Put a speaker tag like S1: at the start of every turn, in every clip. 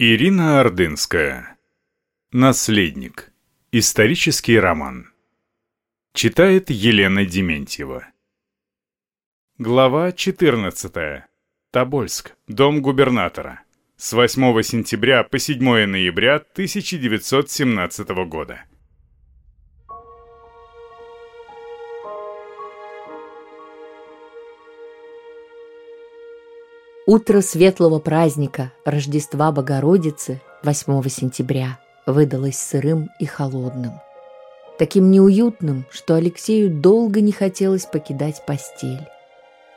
S1: Ирина Ордынская. Наследник. Исторический роман. Читает Елена Дементьева. Глава 14. Тобольск. Дом губернатора. С 8 сентября по 7 ноября 1917 года.
S2: Утро светлого праздника Рождества Богородицы 8 сентября выдалось сырым и холодным. Таким неуютным, что Алексею долго не хотелось покидать постель.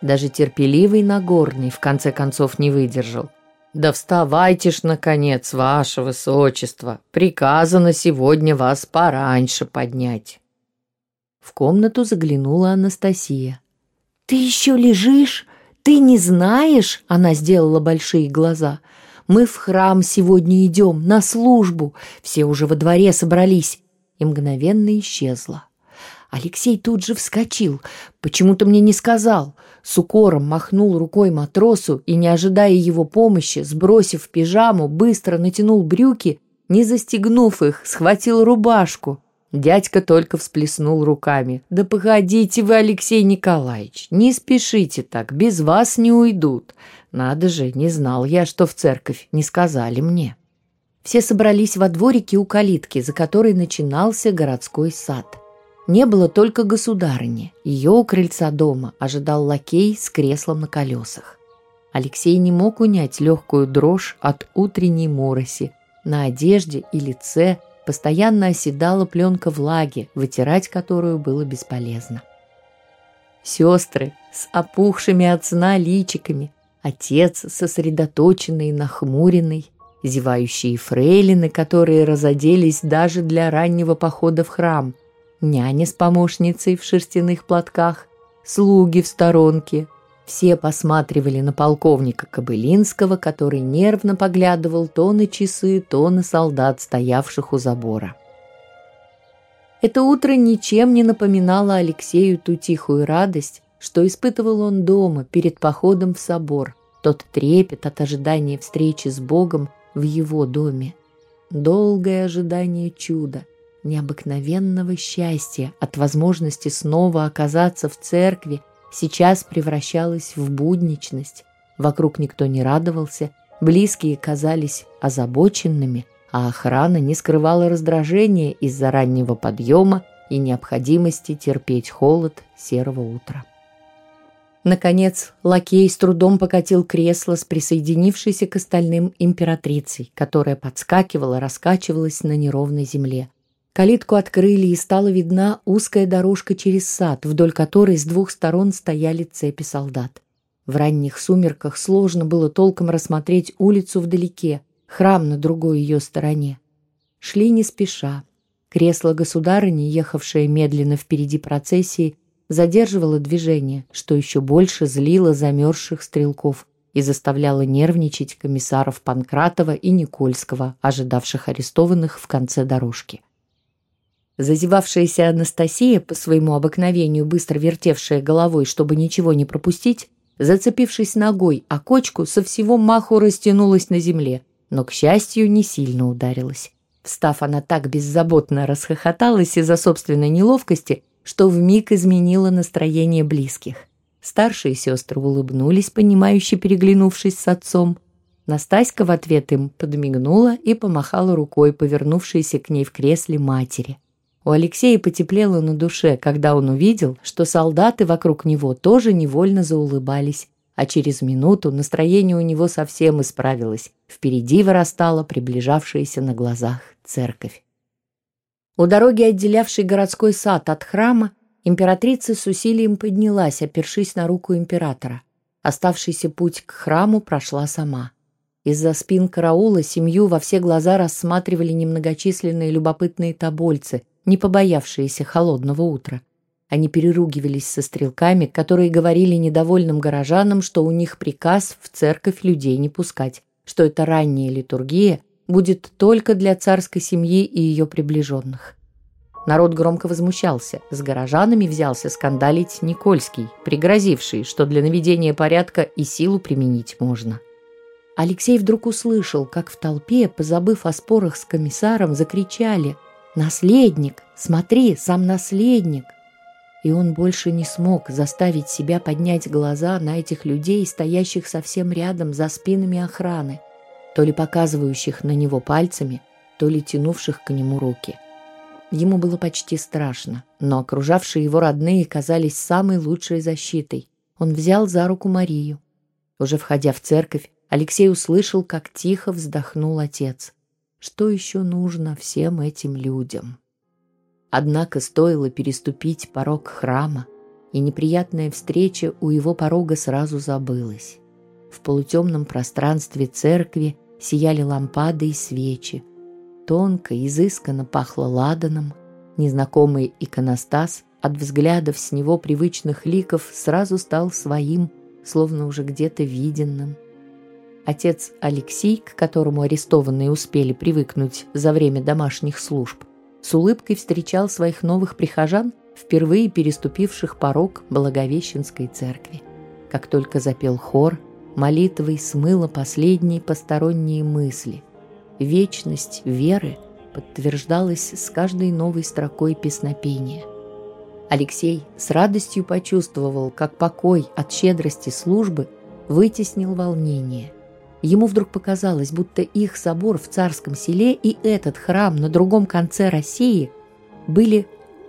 S2: Даже терпеливый Нагорный в конце концов не выдержал. «Да вставайте ж, наконец, ваше высочество! Приказано сегодня вас пораньше поднять!» В комнату заглянула Анастасия. «Ты еще лежишь?» «Ты не знаешь?» — она сделала большие глаза. «Мы в храм сегодня идем, на службу. Все уже во дворе собрались». И мгновенно исчезла. Алексей тут же вскочил. Почему-то мне не сказал. С укором махнул рукой матросу и, не ожидая его помощи, сбросив пижаму, быстро натянул брюки, не застегнув их, схватил рубашку. Дядька только всплеснул руками. «Да погодите вы, Алексей Николаевич, не спешите так, без вас не уйдут. Надо же, не знал я, что в церковь, не сказали мне». Все собрались во дворике у калитки, за которой начинался городской сад. Не было только государыни. Ее у крыльца дома ожидал лакей с креслом на колесах. Алексей не мог унять легкую дрожь от утренней мороси на одежде и лице, Постоянно оседала пленка влаги, вытирать которую было бесполезно. Сестры с опухшими от сна личиками, отец сосредоточенный, нахмуренный, зевающие фрейлины, которые разоделись даже для раннего похода в храм, няня с помощницей в шерстяных платках, слуги в сторонке, все посматривали на полковника Кобылинского, который нервно поглядывал то на часы, то на солдат, стоявших у забора. Это утро ничем не напоминало Алексею ту тихую радость, что испытывал он дома перед походом в собор, тот трепет от ожидания встречи с Богом в его доме. Долгое ожидание чуда, необыкновенного счастья от возможности снова оказаться в церкви сейчас превращалась в будничность. Вокруг никто не радовался, близкие казались озабоченными, а охрана не скрывала раздражения из-за раннего подъема и необходимости терпеть холод серого утра. Наконец, лакей с трудом покатил кресло с присоединившейся к остальным императрицей, которая подскакивала, раскачивалась на неровной земле. Калитку открыли, и стала видна узкая дорожка через сад, вдоль которой с двух сторон стояли цепи солдат. В ранних сумерках сложно было толком рассмотреть улицу вдалеке, храм на другой ее стороне. Шли не спеша. Кресло государыни, ехавшее медленно впереди процессии, задерживало движение, что еще больше злило замерзших стрелков и заставляло нервничать комиссаров Панкратова и Никольского, ожидавших арестованных в конце дорожки. Зазевавшаяся Анастасия, по своему обыкновению быстро вертевшая головой, чтобы ничего не пропустить, зацепившись ногой о кочку, со всего маху растянулась на земле, но, к счастью, не сильно ударилась. Встав, она так беззаботно расхохоталась из-за собственной неловкости, что вмиг изменила настроение близких. Старшие сестры улыбнулись, понимающе переглянувшись с отцом. Настаська в ответ им подмигнула и помахала рукой, повернувшейся к ней в кресле матери. У Алексея потеплело на душе, когда он увидел, что солдаты вокруг него тоже невольно заулыбались, а через минуту настроение у него совсем исправилось. Впереди вырастала приближавшаяся на глазах церковь. У дороги, отделявшей городской сад от храма, императрица с усилием поднялась, опершись на руку императора. Оставшийся путь к храму прошла сама. Из-за спин караула семью во все глаза рассматривали немногочисленные любопытные тобольцы – не побоявшиеся холодного утра. Они переругивались со стрелками, которые говорили недовольным горожанам, что у них приказ в церковь людей не пускать, что эта ранняя литургия будет только для царской семьи и ее приближенных. Народ громко возмущался. С горожанами взялся скандалить Никольский, пригрозивший, что для наведения порядка и силу применить можно. Алексей вдруг услышал, как в толпе, позабыв о спорах с комиссаром, закричали «Наследник! Смотри, сам наследник!» И он больше не смог заставить себя поднять глаза на этих людей, стоящих совсем рядом за спинами охраны, то ли показывающих на него пальцами, то ли тянувших к нему руки. Ему было почти страшно, но окружавшие его родные казались самой лучшей защитой. Он взял за руку Марию. Уже входя в церковь, Алексей услышал, как тихо вздохнул отец. Что еще нужно всем этим людям? Однако стоило переступить порог храма, и неприятная встреча у его порога сразу забылась. В полутемном пространстве церкви сияли лампады и свечи. Тонко, изысканно пахло ладаном. Незнакомый иконостас от взглядов с него привычных ликов сразу стал своим, словно уже где-то виденным – Отец Алексей, к которому арестованные успели привыкнуть за время домашних служб, с улыбкой встречал своих новых прихожан, впервые переступивших порог Благовещенской церкви. Как только запел хор, молитвой смыло последние посторонние мысли. Вечность веры подтверждалась с каждой новой строкой песнопения. Алексей с радостью почувствовал, как покой от щедрости службы вытеснил волнение. Ему вдруг показалось, будто их собор в царском селе и этот храм на другом конце России были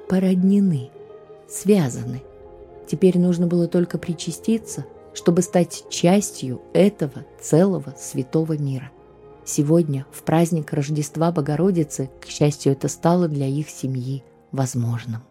S2: породнены, связаны. Теперь нужно было только причаститься, чтобы стать частью этого целого святого мира. Сегодня, в праздник Рождества Богородицы, к счастью, это стало для их семьи возможным.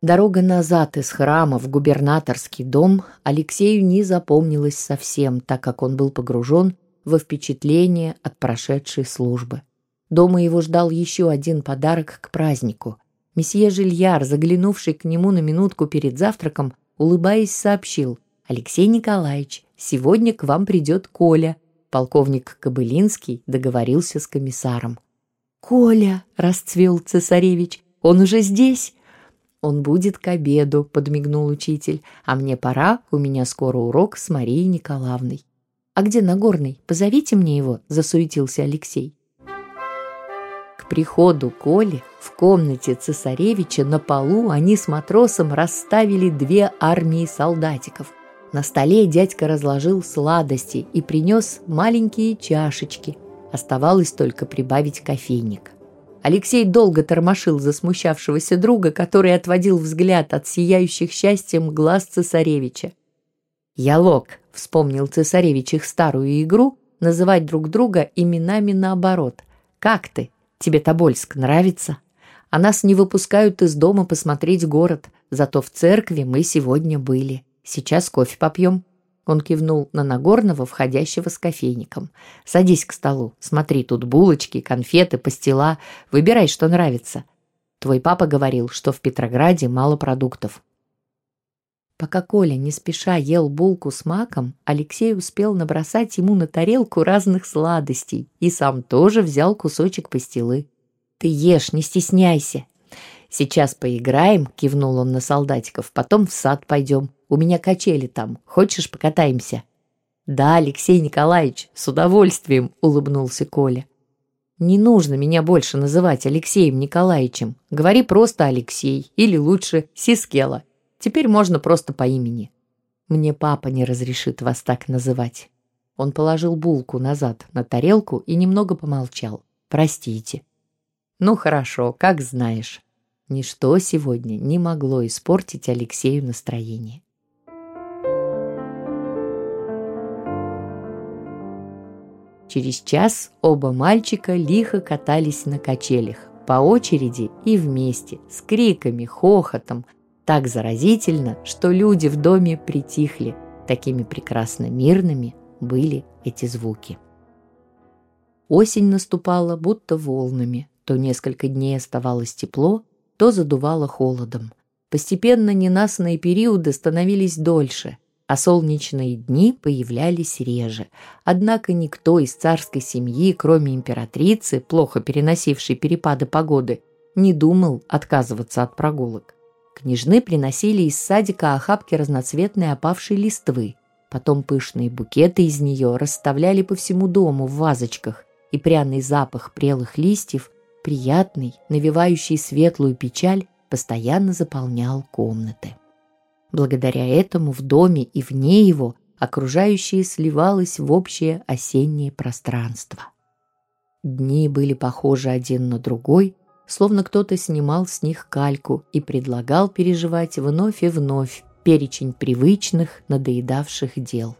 S2: Дорога назад из храма в губернаторский дом Алексею не запомнилась совсем, так как он был погружен во впечатление от прошедшей службы. Дома его ждал еще один подарок к празднику. Месье Жильяр, заглянувший к нему на минутку перед завтраком, улыбаясь, сообщил «Алексей Николаевич, сегодня к вам придет Коля». Полковник Кобылинский договорился с комиссаром. «Коля!» – расцвел цесаревич. «Он уже здесь?» «Он будет к обеду», — подмигнул учитель. «А мне пора, у меня скоро урок с Марией Николаевной». «А где Нагорный? Позовите мне его», — засуетился Алексей. К приходу Коли в комнате цесаревича на полу они с матросом расставили две армии солдатиков. На столе дядька разложил сладости и принес маленькие чашечки. Оставалось только прибавить кофейник. Алексей долго тормошил засмущавшегося друга, который отводил взгляд от сияющих счастьем глаз цесаревича. «Ялок», — вспомнил цесаревич их старую игру, называть друг друга именами наоборот. «Как ты? Тебе Тобольск нравится? А нас не выпускают из дома посмотреть город, зато в церкви мы сегодня были. Сейчас кофе попьем». Он кивнул на Нагорного, входящего с кофейником. «Садись к столу. Смотри, тут булочки, конфеты, пастила. Выбирай, что нравится. Твой папа говорил, что в Петрограде мало продуктов». Пока Коля не спеша ел булку с маком, Алексей успел набросать ему на тарелку разных сладостей и сам тоже взял кусочек пастилы. «Ты ешь, не стесняйся!» «Сейчас поиграем», — кивнул он на солдатиков, «потом в сад пойдем. У меня качели там. Хочешь, покатаемся?» «Да, Алексей Николаевич, с удовольствием», — улыбнулся Коля. «Не нужно меня больше называть Алексеем Николаевичем. Говори просто Алексей, или лучше Сискела. Теперь можно просто по имени. Мне папа не разрешит вас так называть». Он положил булку назад на тарелку и немного помолчал. «Простите». «Ну хорошо, как знаешь». Ничто сегодня не могло испортить Алексею настроение. Через час оба мальчика лихо катались на качелях, по очереди и вместе, с криками, хохотом, так заразительно, что люди в доме притихли. Такими прекрасно мирными были эти звуки. Осень наступала будто волнами. То несколько дней оставалось тепло, то задувало холодом. Постепенно ненастные периоды становились дольше – а солнечные дни появлялись реже. Однако никто из царской семьи, кроме императрицы, плохо переносившей перепады погоды, не думал отказываться от прогулок. Княжны приносили из садика охапки разноцветной опавшей листвы. Потом пышные букеты из нее расставляли по всему дому в вазочках, и пряный запах прелых листьев, приятный, навевающий светлую печаль, постоянно заполнял комнаты. Благодаря этому в доме и вне его окружающее сливалось в общее осеннее пространство. Дни были похожи один на другой, словно кто-то снимал с них кальку и предлагал переживать вновь и вновь перечень привычных, надоедавших дел.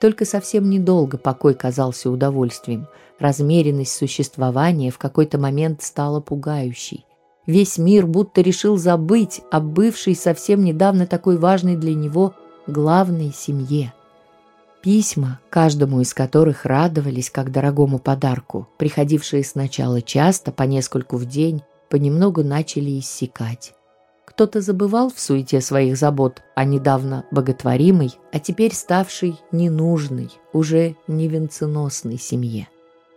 S2: Только совсем недолго покой казался удовольствием. Размеренность существования в какой-то момент стала пугающей. Весь мир будто решил забыть о бывшей совсем недавно такой важной для него главной семье. Письма, каждому из которых радовались как дорогому подарку, приходившие сначала часто, по нескольку в день, понемногу начали иссякать. Кто-то забывал в суете своих забот о недавно боготворимой, а теперь ставшей ненужной, уже не венценосной семье.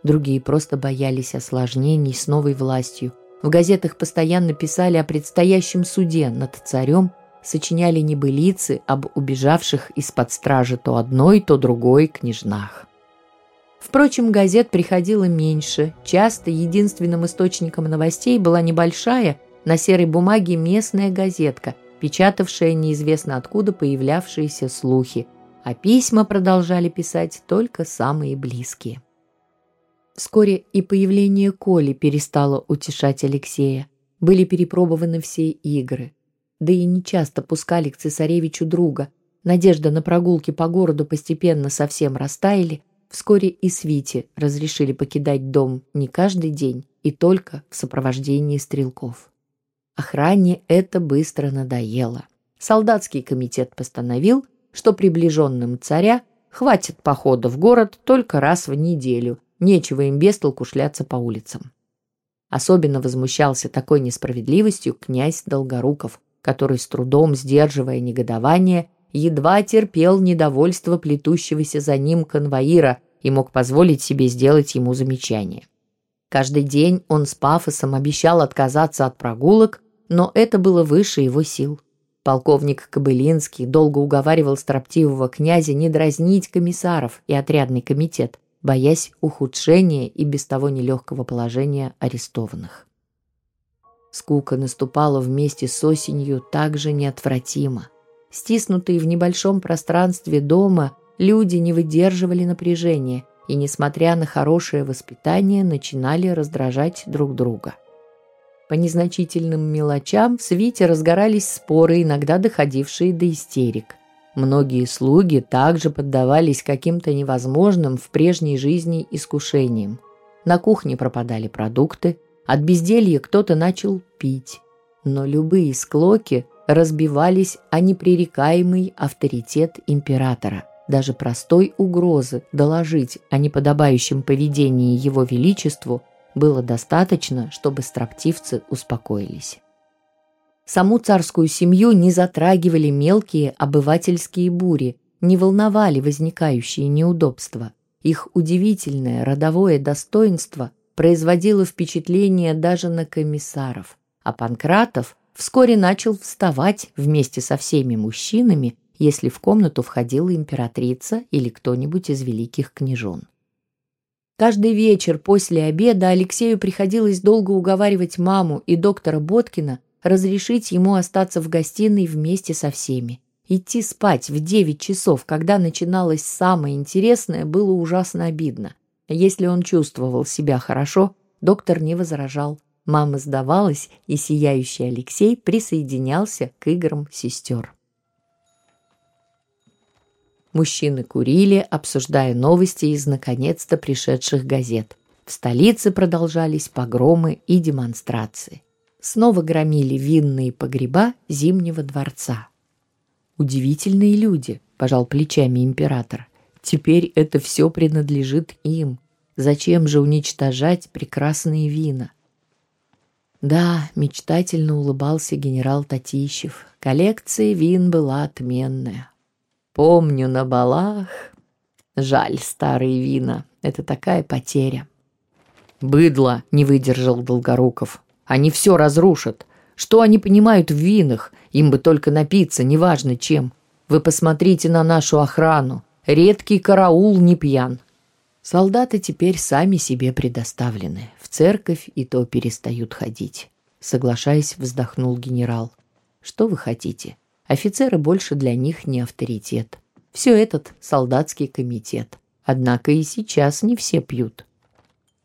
S2: Другие просто боялись осложнений с новой властью, в газетах постоянно писали о предстоящем суде над царем, сочиняли небылицы об убежавших из-под стражи то одной, то другой княжнах. Впрочем, газет приходило меньше. Часто единственным источником новостей была небольшая, на серой бумаге местная газетка, печатавшая неизвестно откуда появлявшиеся слухи, а письма продолжали писать только самые близкие. Вскоре и появление Коли перестало утешать Алексея. Были перепробованы все игры. Да и нечасто пускали к цесаревичу друга. Надежда на прогулки по городу постепенно совсем растаяли. Вскоре и Свите разрешили покидать дом не каждый день и только в сопровождении стрелков. Охране это быстро надоело. Солдатский комитет постановил, что приближенным царя хватит похода в город только раз в неделю – Нечего им без толку шляться по улицам. Особенно возмущался такой несправедливостью князь Долгоруков, который с трудом, сдерживая негодование, едва терпел недовольство плетущегося за ним конвоира и мог позволить себе сделать ему замечание. Каждый день он с пафосом обещал отказаться от прогулок, но это было выше его сил. Полковник Кобылинский долго уговаривал строптивого князя не дразнить комиссаров и отрядный комитет, боясь ухудшения и без того нелегкого положения арестованных. Скука наступала вместе с осенью также неотвратимо. Стиснутые в небольшом пространстве дома, люди не выдерживали напряжения и, несмотря на хорошее воспитание, начинали раздражать друг друга. По незначительным мелочам в свите разгорались споры, иногда доходившие до истерик. Многие слуги также поддавались каким-то невозможным в прежней жизни искушениям. На кухне пропадали продукты, от безделья кто-то начал пить. Но любые склоки разбивались о непререкаемый авторитет императора. Даже простой угрозы доложить о неподобающем поведении его величеству было достаточно, чтобы строптивцы успокоились. Саму царскую семью не затрагивали мелкие обывательские бури, не волновали возникающие неудобства. Их удивительное родовое достоинство производило впечатление даже на комиссаров, а Панкратов вскоре начал вставать вместе со всеми мужчинами, если в комнату входила императрица или кто-нибудь из великих княжон. Каждый вечер после обеда Алексею приходилось долго уговаривать маму и доктора Боткина разрешить ему остаться в гостиной вместе со всеми. Идти спать в девять часов, когда начиналось самое интересное, было ужасно обидно. Если он чувствовал себя хорошо, доктор не возражал. Мама сдавалась, и сияющий Алексей присоединялся к играм сестер. Мужчины курили, обсуждая новости из наконец-то пришедших газет. В столице продолжались погромы и демонстрации снова громили винные погреба Зимнего дворца. «Удивительные люди», — пожал плечами император. «Теперь это все принадлежит им. Зачем же уничтожать прекрасные вина?» Да, мечтательно улыбался генерал Татищев. Коллекция вин была отменная. Помню на балах. Жаль, старые вина. Это такая потеря. «Быдло!» — не выдержал Долгоруков. Они все разрушат. Что они понимают в винах? Им бы только напиться, неважно чем. Вы посмотрите на нашу охрану. Редкий караул не пьян. Солдаты теперь сами себе предоставлены. В церковь и то перестают ходить. Соглашаясь, вздохнул генерал. Что вы хотите? Офицеры больше для них не авторитет. Все этот солдатский комитет. Однако и сейчас не все пьют.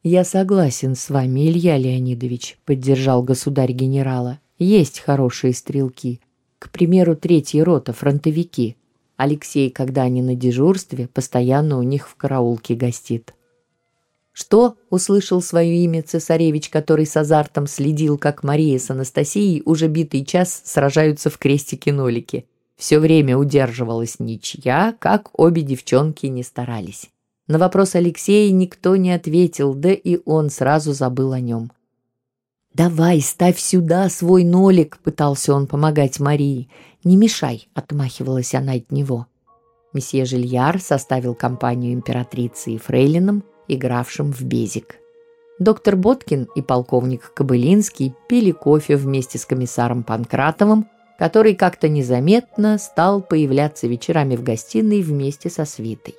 S2: «Я согласен с вами, Илья Леонидович», — поддержал государь генерала. «Есть хорошие стрелки. К примеру, третья рота, фронтовики. Алексей, когда они на дежурстве, постоянно у них в караулке гостит». «Что?» — услышал свое имя цесаревич, который с азартом следил, как Мария с Анастасией уже битый час сражаются в крестике-нолике. Все время удерживалась ничья, как обе девчонки не старались. На вопрос Алексея никто не ответил, да и он сразу забыл о нем. «Давай, ставь сюда свой нолик», — пытался он помогать Марии. «Не мешай», — отмахивалась она от него. Месье Жильяр составил компанию императрицы и фрейлином, игравшим в безик. Доктор Боткин и полковник Кобылинский пили кофе вместе с комиссаром Панкратовым, который как-то незаметно стал появляться вечерами в гостиной вместе со свитой.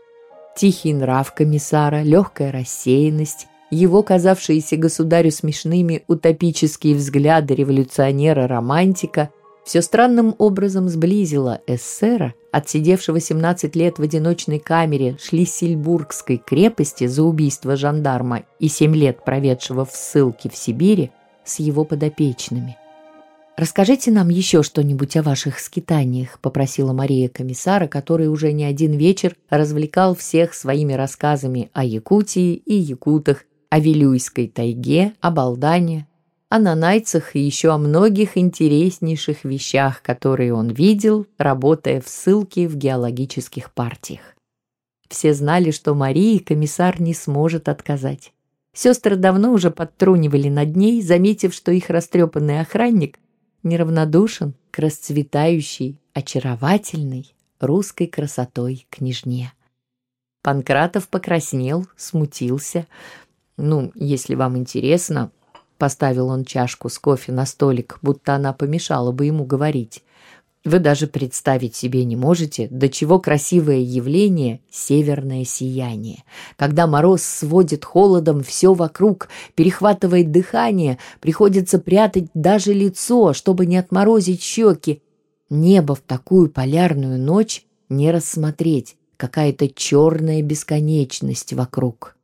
S2: Тихий нрав комиссара, легкая рассеянность, его казавшиеся государю смешными утопические взгляды революционера-романтика все странным образом сблизило эсера, отсидевшего 17 лет в одиночной камере Шлиссельбургской крепости за убийство жандарма и 7 лет проведшего в ссылке в Сибири, с его подопечными – «Расскажите нам еще что-нибудь о ваших скитаниях», — попросила Мария комиссара, который уже не один вечер развлекал всех своими рассказами о Якутии и якутах, о Вилюйской тайге, о Балдане, о нанайцах и еще о многих интереснейших вещах, которые он видел, работая в ссылке в геологических партиях. Все знали, что Марии комиссар не сможет отказать. Сестры давно уже подтрунивали над ней, заметив, что их растрепанный охранник неравнодушен к расцветающей, очаровательной русской красотой княжне. Панкратов покраснел, смутился. «Ну, если вам интересно...» Поставил он чашку с кофе на столик, будто она помешала бы ему говорить. Вы даже представить себе не можете, до чего красивое явление — северное сияние. Когда мороз сводит холодом все вокруг, перехватывает дыхание, приходится прятать даже лицо, чтобы не отморозить щеки. Небо в такую полярную ночь не рассмотреть, какая-то черная бесконечность вокруг.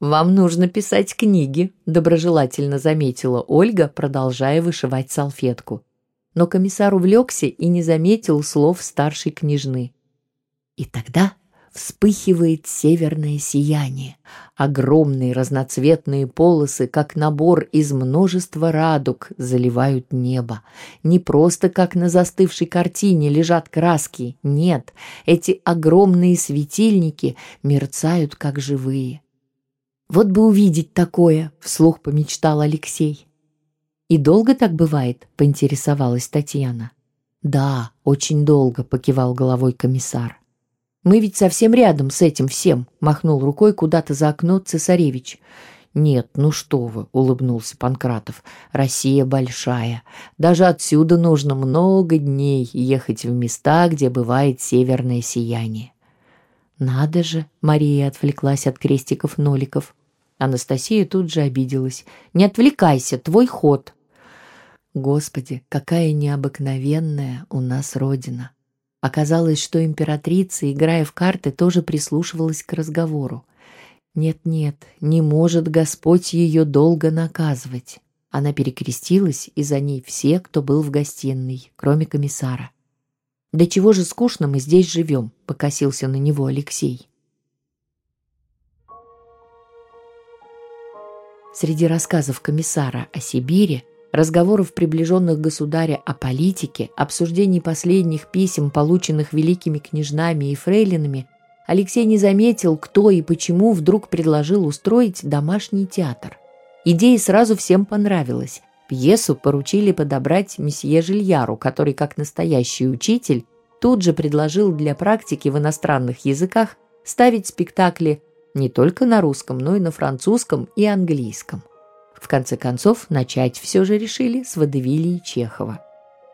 S2: «Вам нужно писать книги», — доброжелательно заметила Ольга, продолжая вышивать салфетку но комиссар увлекся и не заметил слов старшей княжны. И тогда вспыхивает северное сияние. Огромные разноцветные полосы, как набор из множества радуг, заливают небо. Не просто как на застывшей картине лежат краски. Нет, эти огромные светильники мерцают, как живые. «Вот бы увидеть такое!» — вслух помечтал Алексей. «И долго так бывает?» — поинтересовалась Татьяна. «Да, очень долго», — покивал головой комиссар. «Мы ведь совсем рядом с этим всем», — махнул рукой куда-то за окно цесаревич. «Нет, ну что вы», — улыбнулся Панкратов, — «Россия большая. Даже отсюда нужно много дней ехать в места, где бывает северное сияние». «Надо же», — Мария отвлеклась от крестиков-ноликов. Анастасия тут же обиделась. «Не отвлекайся, твой ход». Господи, какая необыкновенная у нас Родина! Оказалось, что императрица, играя в карты, тоже прислушивалась к разговору. Нет-нет, не может Господь ее долго наказывать. Она перекрестилась, и за ней все, кто был в гостиной, кроме комиссара. «Да чего же скучно мы здесь живем?» — покосился на него Алексей. Среди рассказов комиссара о Сибири разговоров приближенных государя о политике, обсуждений последних писем, полученных великими княжнами и фрейлинами, Алексей не заметил, кто и почему вдруг предложил устроить домашний театр. Идея сразу всем понравилась. Пьесу поручили подобрать месье Жильяру, который, как настоящий учитель, тут же предложил для практики в иностранных языках ставить спектакли не только на русском, но и на французском и английском. В конце концов, начать все же решили с водевилии Чехова.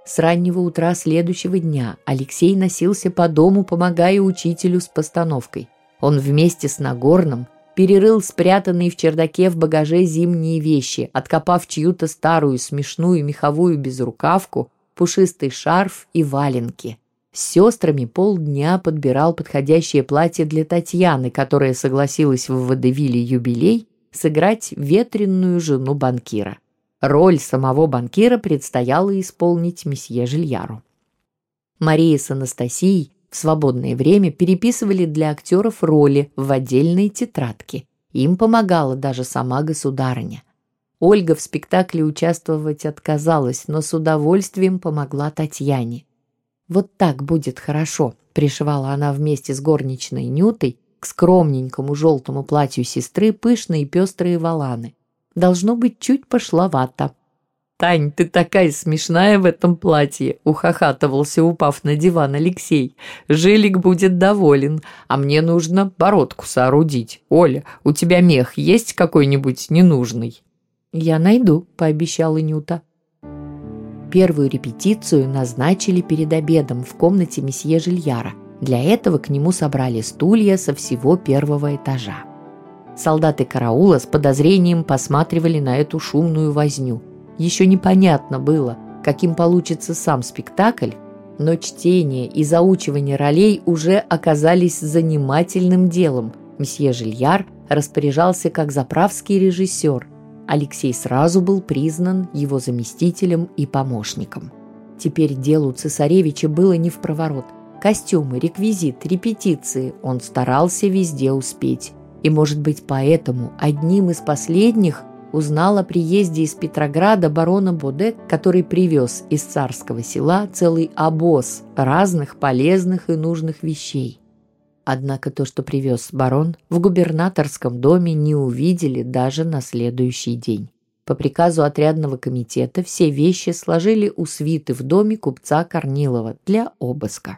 S2: С раннего утра следующего дня Алексей носился по дому, помогая учителю с постановкой. Он вместе с Нагорным перерыл спрятанные в чердаке в багаже зимние вещи, откопав чью-то старую смешную меховую безрукавку, пушистый шарф и валенки. С сестрами полдня подбирал подходящее платье для Татьяны, которая согласилась в водевиле «Юбилей» сыграть ветренную жену банкира. Роль самого банкира предстояло исполнить месье Жильяру. Мария с Анастасией в свободное время переписывали для актеров роли в отдельные тетрадки. Им помогала даже сама государыня. Ольга в спектакле участвовать отказалась, но с удовольствием помогла Татьяне. «Вот так будет хорошо», — пришивала она вместе с горничной Нютой к скромненькому желтому платью сестры пышные пестрые валаны. Должно быть чуть пошловато. «Тань, ты такая смешная в этом платье!» — ухахатывался, упав на диван Алексей. «Жилик будет доволен, а мне нужно бородку соорудить. Оля, у тебя мех есть какой-нибудь ненужный?» «Я найду», — пообещала Нюта. Первую репетицию назначили перед обедом в комнате месье Жильяра. Для этого к нему собрали стулья со всего первого этажа. Солдаты караула с подозрением посматривали на эту шумную возню. Еще непонятно было, каким получится сам спектакль, но чтение и заучивание ролей уже оказались занимательным делом. Месье Жильяр распоряжался как заправский режиссер. Алексей сразу был признан его заместителем и помощником. Теперь делу цесаревича было не в проворот. Костюмы, реквизит, репетиции он старался везде успеть. И, может быть, поэтому одним из последних узнал о приезде из Петрограда барона Боде, который привез из царского села целый обоз разных полезных и нужных вещей. Однако то, что привез барон, в губернаторском доме не увидели даже на следующий день. По приказу отрядного комитета все вещи сложили у свиты в доме купца Корнилова для обыска.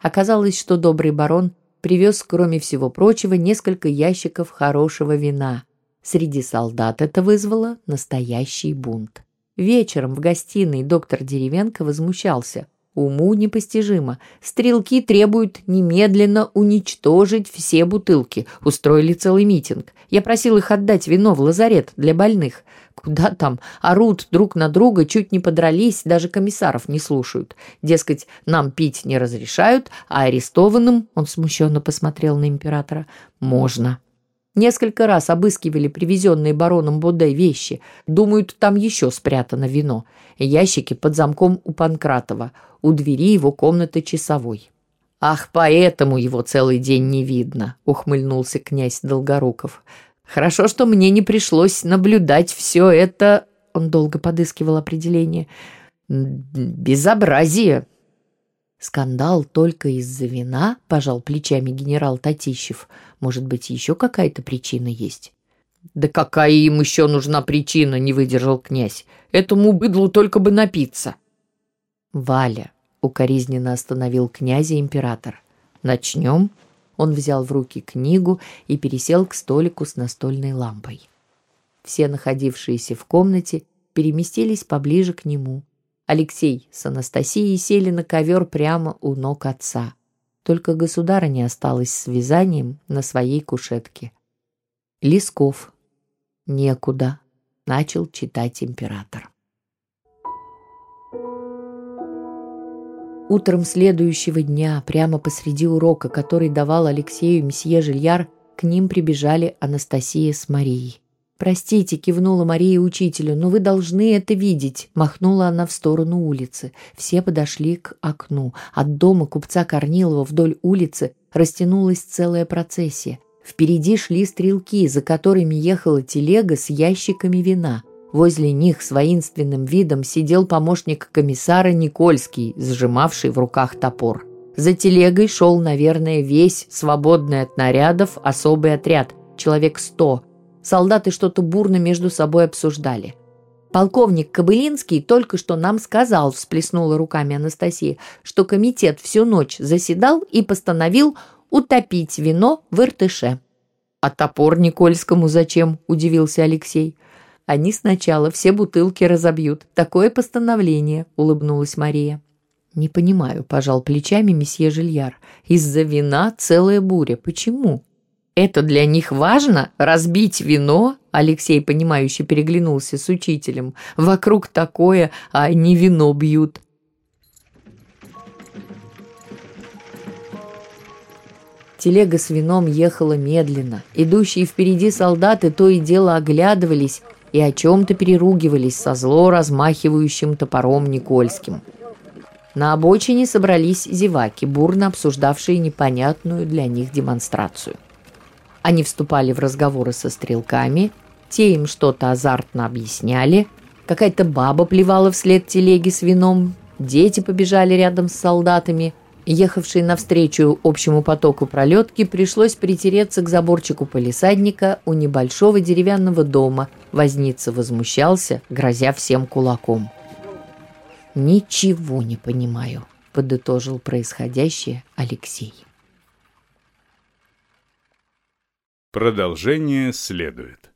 S2: Оказалось, что добрый барон привез, кроме всего прочего, несколько ящиков хорошего вина. Среди солдат это вызвало настоящий бунт. Вечером в гостиной доктор Деревенко возмущался. Уму непостижимо. Стрелки требуют немедленно уничтожить все бутылки. Устроили целый митинг. Я просил их отдать вино в лазарет для больных. Куда там? Орут друг на друга, чуть не подрались, даже комиссаров не слушают. Дескать, нам пить не разрешают, а арестованным, он смущенно посмотрел на императора, можно. Несколько раз обыскивали привезенные бароном Боде вещи. Думают, там еще спрятано вино. Ящики под замком у Панкратова. У двери его комнаты часовой. «Ах, поэтому его целый день не видно», — ухмыльнулся князь Долгоруков. Хорошо, что мне не пришлось наблюдать все это, он долго подыскивал определение, безобразие. Скандал только из-за вина, пожал плечами генерал Татищев. Может быть, еще какая-то причина есть? Да какая им еще нужна причина, не выдержал князь. Этому быдлу только бы напиться. Валя, укоризненно остановил князя император. Начнем? Он взял в руки книгу и пересел к столику с настольной лампой. Все находившиеся в комнате переместились поближе к нему. Алексей с Анастасией сели на ковер прямо у ног отца. Только государыня осталась с вязанием на своей кушетке. Лесков. Некуда. Начал читать император. Утром следующего дня, прямо посреди урока, который давал Алексею месье Жильяр, к ним прибежали Анастасия с Марией. «Простите», — кивнула Мария учителю, — «но вы должны это видеть», — махнула она в сторону улицы. Все подошли к окну. От дома купца Корнилова вдоль улицы растянулась целая процессия. Впереди шли стрелки, за которыми ехала телега с ящиками вина. Возле них с воинственным видом сидел помощник комиссара Никольский, сжимавший в руках топор. За телегой шел, наверное, весь свободный от нарядов особый отряд, человек сто. Солдаты что-то бурно между собой обсуждали. «Полковник Кобылинский только что нам сказал», – всплеснула руками Анастасия, «что комитет всю ночь заседал и постановил утопить вино в Иртыше». «А топор Никольскому зачем?» – удивился Алексей. Они сначала все бутылки разобьют. Такое постановление», — улыбнулась Мария. «Не понимаю», — пожал плечами месье Жильяр. «Из-за вина целая буря. Почему?» «Это для них важно? Разбить вино?» Алексей, понимающе переглянулся с учителем. «Вокруг такое, а они вино бьют». Телега с вином ехала медленно. Идущие впереди солдаты то и дело оглядывались и о чем-то переругивались со зло размахивающим топором Никольским. На обочине собрались зеваки, бурно обсуждавшие непонятную для них демонстрацию. Они вступали в разговоры со стрелками, те им что-то азартно объясняли, какая-то баба плевала вслед телеги с вином, дети побежали рядом с солдатами – Ехавшей навстречу общему потоку пролетки пришлось притереться к заборчику полисадника у небольшого деревянного дома. Возница возмущался, грозя всем кулаком. «Ничего не понимаю», — подытожил происходящее Алексей.
S1: Продолжение следует.